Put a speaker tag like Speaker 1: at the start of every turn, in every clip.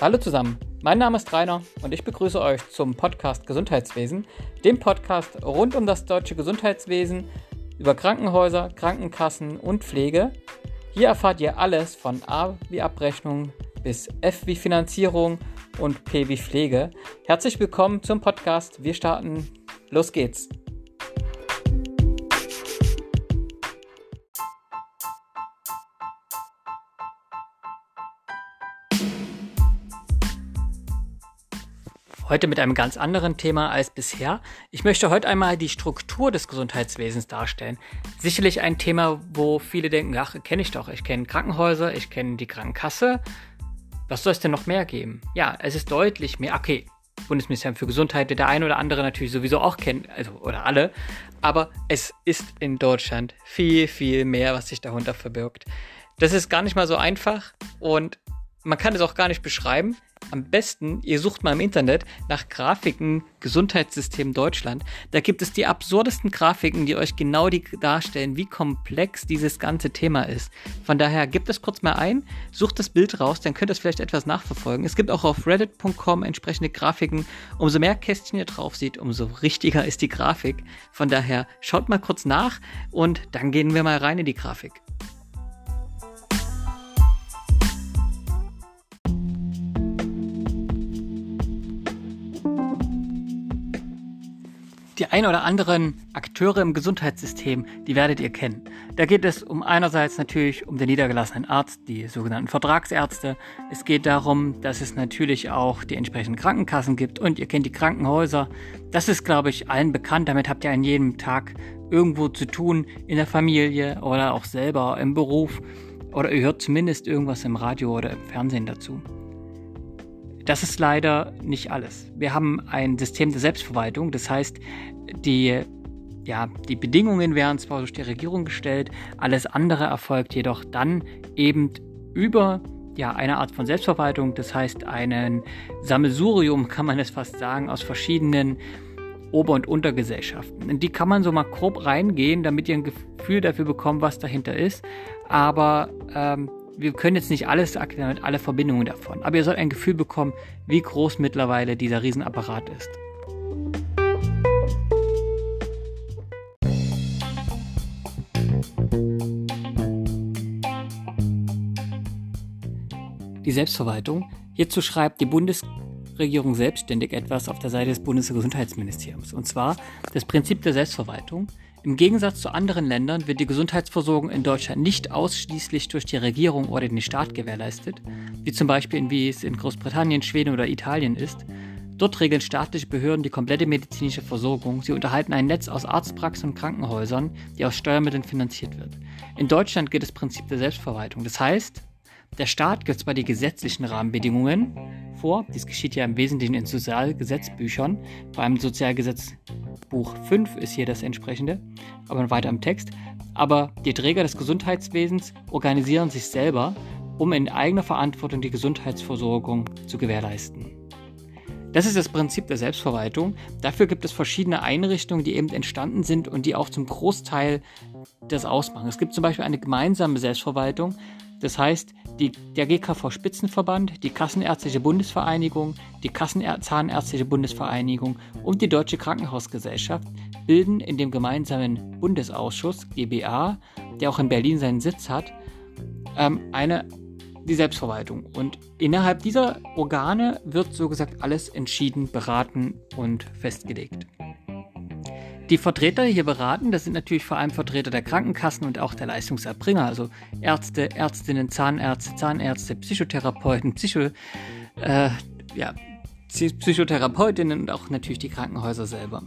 Speaker 1: Hallo zusammen, mein Name ist Rainer und ich begrüße euch zum Podcast Gesundheitswesen, dem Podcast rund um das deutsche Gesundheitswesen, über Krankenhäuser, Krankenkassen und Pflege. Hier erfahrt ihr alles von A wie Abrechnung bis F wie Finanzierung und P wie Pflege. Herzlich willkommen zum Podcast. Wir starten. Los geht's. Heute mit einem ganz anderen Thema als bisher. Ich möchte heute einmal die Struktur des Gesundheitswesens darstellen. Sicherlich ein Thema, wo viele denken, ach, kenne ich doch. Ich kenne Krankenhäuser, ich kenne die Krankenkasse. Was soll es denn noch mehr geben? Ja, es ist deutlich mehr. Okay, Bundesministerium für Gesundheit, der eine oder andere natürlich sowieso auch kennt, also oder alle. Aber es ist in Deutschland viel, viel mehr, was sich darunter verbirgt. Das ist gar nicht mal so einfach und man kann es auch gar nicht beschreiben. Am besten, ihr sucht mal im Internet nach Grafiken Gesundheitssystem Deutschland. Da gibt es die absurdesten Grafiken, die euch genau die darstellen, wie komplex dieses ganze Thema ist. Von daher gebt es kurz mal ein, sucht das Bild raus, dann könnt ihr es vielleicht etwas nachverfolgen. Es gibt auch auf reddit.com entsprechende Grafiken. Umso mehr Kästchen ihr drauf seht, umso richtiger ist die Grafik. Von daher schaut mal kurz nach und dann gehen wir mal rein in die Grafik. Ein oder anderen Akteure im Gesundheitssystem, die werdet ihr kennen. Da geht es um einerseits natürlich um den niedergelassenen Arzt, die sogenannten Vertragsärzte. Es geht darum, dass es natürlich auch die entsprechenden Krankenkassen gibt und ihr kennt die Krankenhäuser. Das ist, glaube ich, allen bekannt. Damit habt ihr an jedem Tag irgendwo zu tun, in der Familie oder auch selber im Beruf. Oder ihr hört zumindest irgendwas im Radio oder im Fernsehen dazu. Das ist leider nicht alles. Wir haben ein System der Selbstverwaltung, das heißt, die, ja, die Bedingungen werden zwar durch die Regierung gestellt, alles andere erfolgt jedoch dann eben über ja, eine Art von Selbstverwaltung, das heißt ein Sammelsurium, kann man es fast sagen, aus verschiedenen Ober- und Untergesellschaften. In die kann man so mal grob reingehen, damit ihr ein Gefühl dafür bekommt, was dahinter ist. Aber ähm, wir können jetzt nicht alles erklären mit alle Verbindungen davon, aber ihr sollt ein Gefühl bekommen, wie groß mittlerweile dieser Riesenapparat ist. Die Selbstverwaltung. Hierzu schreibt die Bundesregierung selbstständig etwas auf der Seite des Bundesgesundheitsministeriums. Und zwar das Prinzip der Selbstverwaltung im Gegensatz zu anderen Ländern wird die Gesundheitsversorgung in Deutschland nicht ausschließlich durch die Regierung oder den Staat gewährleistet, wie zum Beispiel wie es in Großbritannien, Schweden oder Italien ist. Dort regeln staatliche Behörden die komplette medizinische Versorgung. Sie unterhalten ein Netz aus Arztpraxen und Krankenhäusern, die aus Steuermitteln finanziert wird. In Deutschland gilt das Prinzip der Selbstverwaltung. Das heißt, der Staat gibt zwar die gesetzlichen Rahmenbedingungen vor, dies geschieht ja im Wesentlichen in Sozialgesetzbüchern, vor allem Sozialgesetzbuch 5 ist hier das entsprechende, aber weiter im Text, aber die Träger des Gesundheitswesens organisieren sich selber, um in eigener Verantwortung die Gesundheitsversorgung zu gewährleisten. Das ist das Prinzip der Selbstverwaltung. Dafür gibt es verschiedene Einrichtungen, die eben entstanden sind und die auch zum Großteil das ausmachen. Es gibt zum Beispiel eine gemeinsame Selbstverwaltung, das heißt, die, der GKV Spitzenverband, die Kassenärztliche Bundesvereinigung, die Kassenzahnärztliche Bundesvereinigung und die Deutsche Krankenhausgesellschaft bilden in dem gemeinsamen Bundesausschuss GBA, der auch in Berlin seinen Sitz hat, ähm, eine die Selbstverwaltung. Und innerhalb dieser Organe wird so gesagt alles entschieden, beraten und festgelegt. Die Vertreter hier beraten, das sind natürlich vor allem Vertreter der Krankenkassen und auch der Leistungserbringer, also Ärzte, Ärztinnen, Zahnärzte, Zahnärzte, Psychotherapeuten, Psycho, äh, ja, Psychotherapeutinnen und auch natürlich die Krankenhäuser selber.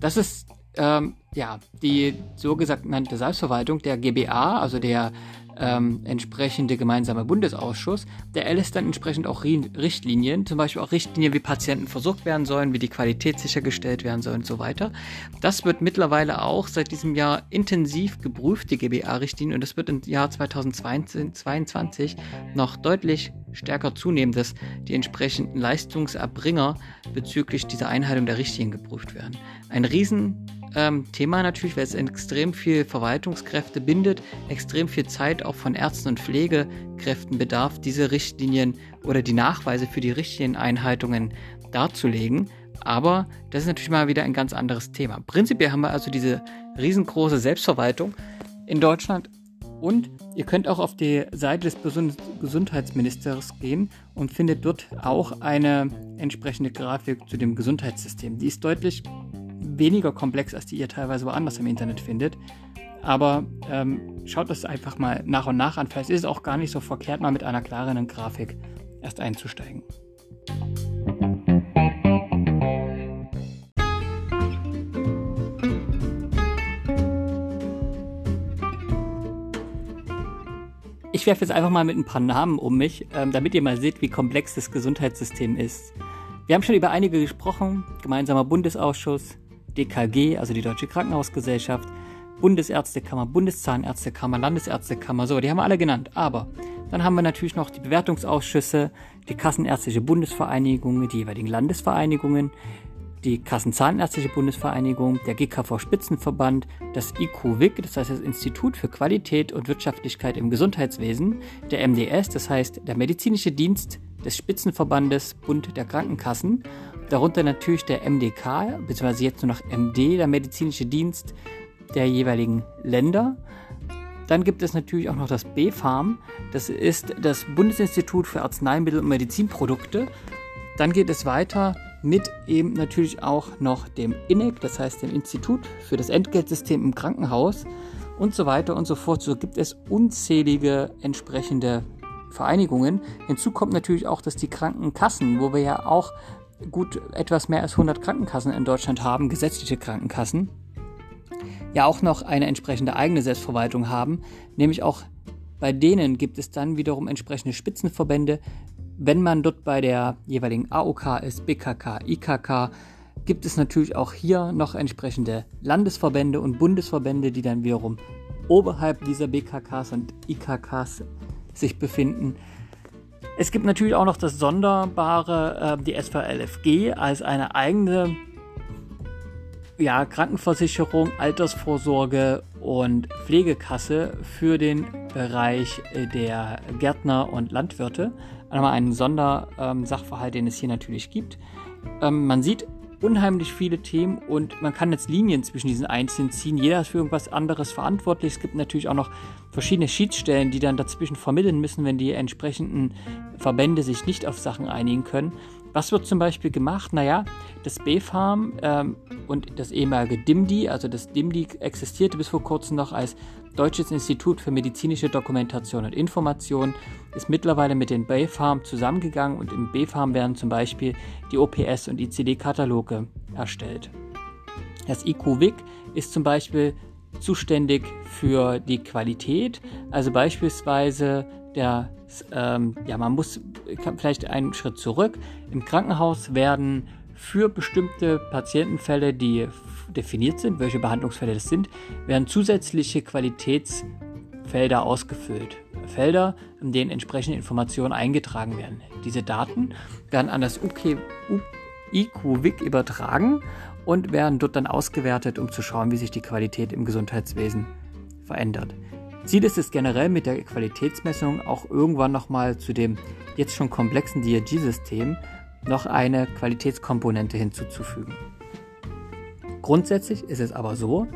Speaker 1: Das ist ähm, ja die so gesagt nannte Selbstverwaltung der GBA, also der ähm, entsprechende gemeinsame Bundesausschuss, der erlässt dann entsprechend auch Richtlinien, zum Beispiel auch Richtlinien, wie Patienten versorgt werden sollen, wie die Qualität sichergestellt werden soll und so weiter. Das wird mittlerweile auch seit diesem Jahr intensiv geprüft, die GBA-Richtlinie, und das wird im Jahr 2022 noch deutlich stärker zunehmen, dass die entsprechenden Leistungserbringer bezüglich dieser Einhaltung der Richtlinien geprüft werden. Ein riesen ähm, natürlich, weil es extrem viel Verwaltungskräfte bindet, extrem viel Zeit auch von Ärzten und Pflegekräften bedarf, diese Richtlinien oder die Nachweise für die Richtlinieneinhaltungen darzulegen. Aber das ist natürlich mal wieder ein ganz anderes Thema. Prinzipiell haben wir also diese riesengroße Selbstverwaltung in Deutschland und ihr könnt auch auf die Seite des Gesundheitsministers gehen und findet dort auch eine entsprechende Grafik zu dem Gesundheitssystem. Die ist deutlich weniger komplex, als die ihr teilweise woanders im Internet findet. Aber ähm, schaut das einfach mal nach und nach an. Vielleicht ist es auch gar nicht so verkehrt, mal mit einer klareren Grafik erst einzusteigen. Ich werfe jetzt einfach mal mit ein paar Namen um mich, ähm, damit ihr mal seht, wie komplex das Gesundheitssystem ist. Wir haben schon über einige gesprochen. Gemeinsamer Bundesausschuss, DKG, also die Deutsche Krankenhausgesellschaft, Bundesärztekammer, Bundeszahnärztekammer, Landesärztekammer, so, die haben wir alle genannt. Aber dann haben wir natürlich noch die Bewertungsausschüsse, die Kassenärztliche Bundesvereinigung, die jeweiligen Landesvereinigungen, die Kassenzahnärztliche Bundesvereinigung, der GKV Spitzenverband, das IQWIC, das heißt das Institut für Qualität und Wirtschaftlichkeit im Gesundheitswesen, der MDS, das heißt der Medizinische Dienst des Spitzenverbandes Bund der Krankenkassen, darunter natürlich der MDK, beziehungsweise jetzt nur noch MD, der Medizinische Dienst der jeweiligen Länder. Dann gibt es natürlich auch noch das BfArM, das ist das Bundesinstitut für Arzneimittel und Medizinprodukte. Dann geht es weiter mit eben natürlich auch noch dem INEC, das heißt dem Institut für das Entgeltsystem im Krankenhaus und so weiter und so fort. So gibt es unzählige entsprechende Vereinigungen. Hinzu kommt natürlich auch, dass die Krankenkassen, wo wir ja auch gut etwas mehr als 100 Krankenkassen in Deutschland haben, gesetzliche Krankenkassen, ja auch noch eine entsprechende eigene Selbstverwaltung haben, nämlich auch bei denen gibt es dann wiederum entsprechende Spitzenverbände, wenn man dort bei der jeweiligen AOK ist, BKK, IKK, gibt es natürlich auch hier noch entsprechende Landesverbände und Bundesverbände, die dann wiederum oberhalb dieser BKKs und IKKs sich befinden. Es gibt natürlich auch noch das Sonderbare, äh, die SVLFG als eine eigene ja, Krankenversicherung, Altersvorsorge und Pflegekasse für den Bereich äh, der Gärtner und Landwirte. Einmal ein Sondersachverhalt, den es hier natürlich gibt. Ähm, man sieht unheimlich viele Themen und man kann jetzt Linien zwischen diesen einzelnen ziehen. Jeder ist für irgendwas anderes verantwortlich. Es gibt natürlich auch noch verschiedene Schiedsstellen, die dann dazwischen vermitteln müssen, wenn die entsprechenden Verbände sich nicht auf Sachen einigen können. Was wird zum Beispiel gemacht? Naja, das BfArM ähm, und das ehemalige DIMDI, also das DIMDI existierte bis vor kurzem noch als Deutsches Institut für medizinische Dokumentation und Information, ist mittlerweile mit den BfArM zusammengegangen und im BfArM werden zum Beispiel die OPS- und ICD-Kataloge erstellt. Das IQWIC ist zum Beispiel zuständig für die Qualität, also beispielsweise der, ähm, ja, man muss vielleicht einen Schritt zurück. Im Krankenhaus werden für bestimmte Patientenfälle, die definiert sind, welche Behandlungsfälle das sind, werden zusätzliche Qualitätsfelder ausgefüllt. Felder, in denen entsprechende Informationen eingetragen werden. Diese Daten werden an das UK, IQWIC übertragen und werden dort dann ausgewertet, um zu schauen, wie sich die Qualität im Gesundheitswesen verändert. Ziel ist es generell mit der Qualitätsmessung auch irgendwann nochmal zu dem jetzt schon komplexen DRG-System noch eine Qualitätskomponente hinzuzufügen. Grundsätzlich ist es aber so,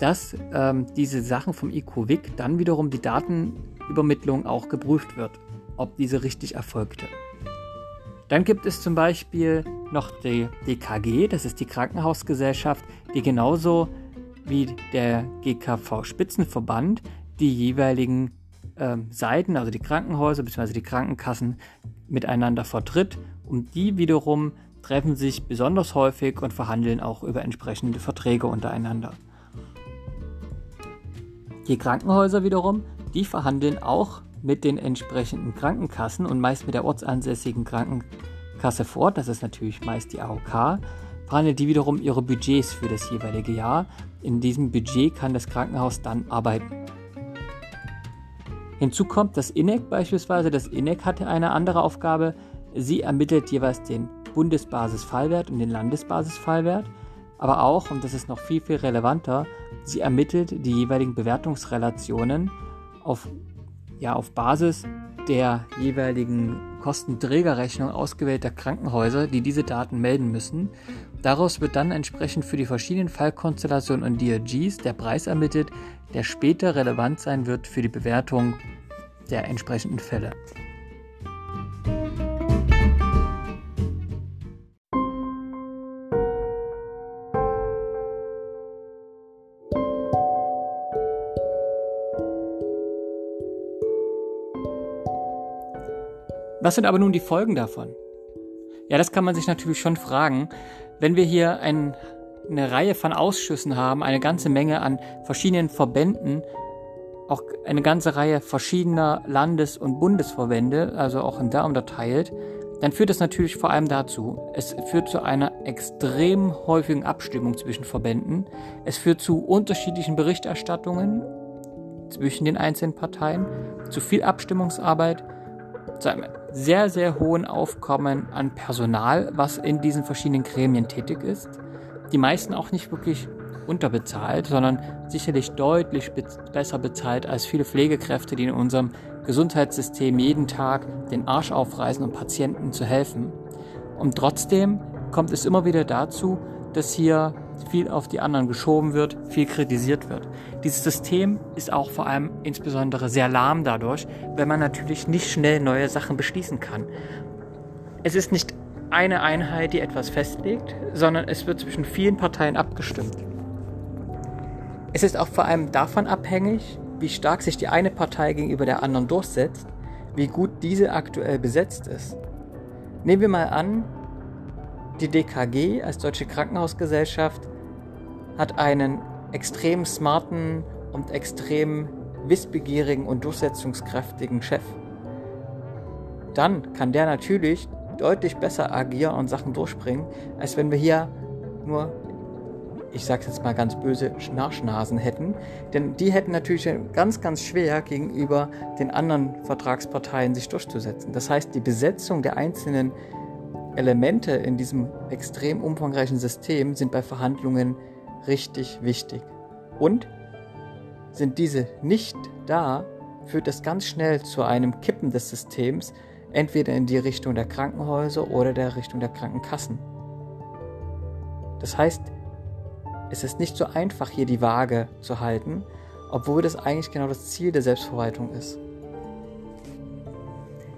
Speaker 1: dass ähm, diese Sachen vom IQWIC dann wiederum die Datenübermittlung auch geprüft wird, ob diese richtig erfolgte. Dann gibt es zum Beispiel noch die DKG, das ist die Krankenhausgesellschaft, die genauso wie der GKV Spitzenverband die jeweiligen ähm, Seiten, also die Krankenhäuser bzw. die Krankenkassen miteinander vertritt und die wiederum treffen sich besonders häufig und verhandeln auch über entsprechende Verträge untereinander. Die Krankenhäuser wiederum, die verhandeln auch mit den entsprechenden Krankenkassen und meist mit der ortsansässigen Krankenkasse vor Ort, das ist natürlich meist die AOK, verhandeln die wiederum ihre Budgets für das jeweilige Jahr. In diesem Budget kann das Krankenhaus dann arbeiten. Hinzu kommt das INEC beispielsweise. Das INEC hatte eine andere Aufgabe. Sie ermittelt jeweils den Bundesbasisfallwert und den Landesbasisfallwert. aber auch, und das ist noch viel, viel relevanter, sie ermittelt die jeweiligen Bewertungsrelationen auf, ja, auf Basis der jeweiligen Kostenträgerrechnung ausgewählter Krankenhäuser, die diese Daten melden müssen. Daraus wird dann entsprechend für die verschiedenen Fallkonstellationen und DRGs der Preis ermittelt, der später relevant sein wird für die Bewertung der entsprechenden Fälle. Was sind aber nun die Folgen davon? Ja, das kann man sich natürlich schon fragen. Wenn wir hier ein, eine Reihe von Ausschüssen haben, eine ganze Menge an verschiedenen Verbänden, auch eine ganze Reihe verschiedener Landes- und Bundesverbände, also auch in da unterteilt, dann führt das natürlich vor allem dazu, es führt zu einer extrem häufigen Abstimmung zwischen Verbänden, es führt zu unterschiedlichen Berichterstattungen zwischen den einzelnen Parteien, zu viel Abstimmungsarbeit zu einem sehr, sehr hohen Aufkommen an Personal, was in diesen verschiedenen Gremien tätig ist. Die meisten auch nicht wirklich unterbezahlt, sondern sicherlich deutlich be besser bezahlt als viele Pflegekräfte, die in unserem Gesundheitssystem jeden Tag den Arsch aufreißen, um Patienten zu helfen. Und trotzdem kommt es immer wieder dazu, dass hier viel auf die anderen geschoben wird, viel kritisiert wird. Dieses System ist auch vor allem insbesondere sehr lahm dadurch, wenn man natürlich nicht schnell neue Sachen beschließen kann. Es ist nicht eine Einheit, die etwas festlegt, sondern es wird zwischen vielen Parteien abgestimmt. Es ist auch vor allem davon abhängig, wie stark sich die eine Partei gegenüber der anderen durchsetzt, wie gut diese aktuell besetzt ist. Nehmen wir mal an, die DKG als Deutsche Krankenhausgesellschaft hat einen extrem smarten und extrem wissbegierigen und durchsetzungskräftigen Chef. Dann kann der natürlich deutlich besser agieren und Sachen durchbringen, als wenn wir hier nur, ich sag's jetzt mal ganz böse, Schnarchnasen hätten. Denn die hätten natürlich ganz, ganz schwer gegenüber den anderen Vertragsparteien sich durchzusetzen. Das heißt, die Besetzung der einzelnen Elemente in diesem extrem umfangreichen System sind bei Verhandlungen richtig wichtig. Und sind diese nicht da, führt es ganz schnell zu einem Kippen des Systems, entweder in die Richtung der Krankenhäuser oder der Richtung der Krankenkassen. Das heißt, es ist nicht so einfach, hier die Waage zu halten, obwohl das eigentlich genau das Ziel der Selbstverwaltung ist.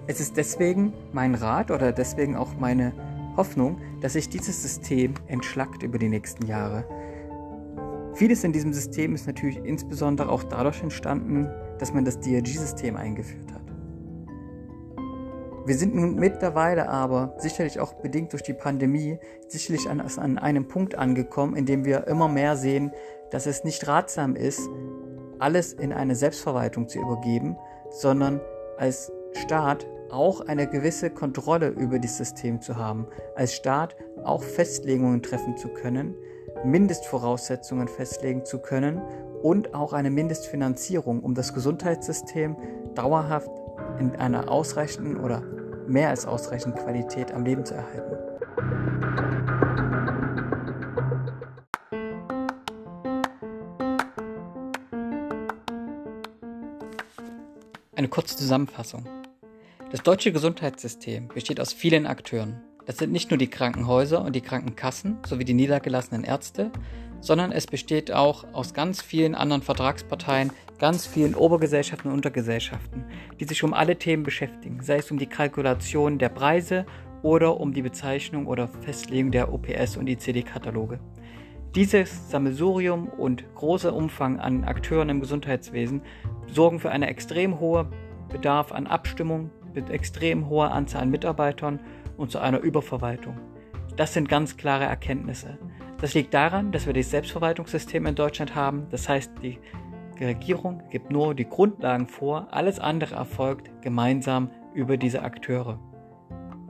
Speaker 1: Es ist deswegen mein Rat oder deswegen auch meine Hoffnung, dass sich dieses System entschlackt über die nächsten Jahre. Vieles in diesem System ist natürlich insbesondere auch dadurch entstanden, dass man das DRG-System eingeführt hat. Wir sind nun mittlerweile aber, sicherlich auch bedingt durch die Pandemie, sicherlich an, an einem Punkt angekommen, in dem wir immer mehr sehen, dass es nicht ratsam ist, alles in eine Selbstverwaltung zu übergeben, sondern als Staat auch eine gewisse Kontrolle über das System zu haben, als Staat auch Festlegungen treffen zu können, Mindestvoraussetzungen festlegen zu können und auch eine Mindestfinanzierung, um das Gesundheitssystem dauerhaft in einer ausreichenden oder mehr als ausreichenden Qualität am Leben zu erhalten. Eine kurze Zusammenfassung. Das deutsche Gesundheitssystem besteht aus vielen Akteuren. Das sind nicht nur die Krankenhäuser und die Krankenkassen sowie die niedergelassenen Ärzte, sondern es besteht auch aus ganz vielen anderen Vertragsparteien, ganz vielen Obergesellschaften und Untergesellschaften, die sich um alle Themen beschäftigen, sei es um die Kalkulation der Preise oder um die Bezeichnung oder Festlegung der OPS und ICD-Kataloge. Dieses Sammelsurium und großer Umfang an Akteuren im Gesundheitswesen sorgen für eine extrem hohe Bedarf an Abstimmung, mit extrem hoher Anzahl an Mitarbeitern und zu einer Überverwaltung. Das sind ganz klare Erkenntnisse. Das liegt daran, dass wir das Selbstverwaltungssystem in Deutschland haben. Das heißt, die Regierung gibt nur die Grundlagen vor, alles andere erfolgt gemeinsam über diese Akteure.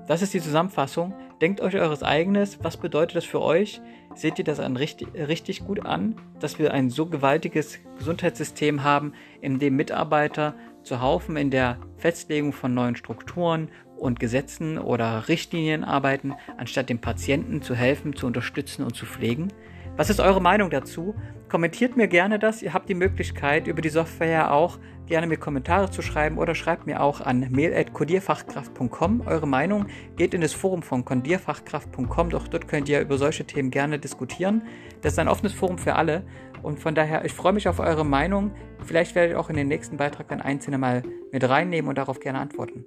Speaker 1: Das ist die Zusammenfassung. Denkt euch eures eigenes. Was bedeutet das für euch? Seht ihr das an richtig, richtig gut an, dass wir ein so gewaltiges Gesundheitssystem haben, in dem Mitarbeiter zu Haufen in der Festlegung von neuen Strukturen und Gesetzen oder Richtlinien arbeiten, anstatt dem Patienten zu helfen, zu unterstützen und zu pflegen? Was ist eure Meinung dazu? Kommentiert mir gerne das. Ihr habt die Möglichkeit, über die Software auch gerne mir Kommentare zu schreiben oder schreibt mir auch an mail.codierfachkraft.com. Eure Meinung geht in das Forum von codierfachkraft.com, doch dort könnt ihr über solche Themen gerne diskutieren. Das ist ein offenes Forum für alle und von daher, ich freue mich auf eure Meinung. Vielleicht werde ich auch in den nächsten Beitrag dann einzelne mal mit reinnehmen und darauf gerne antworten.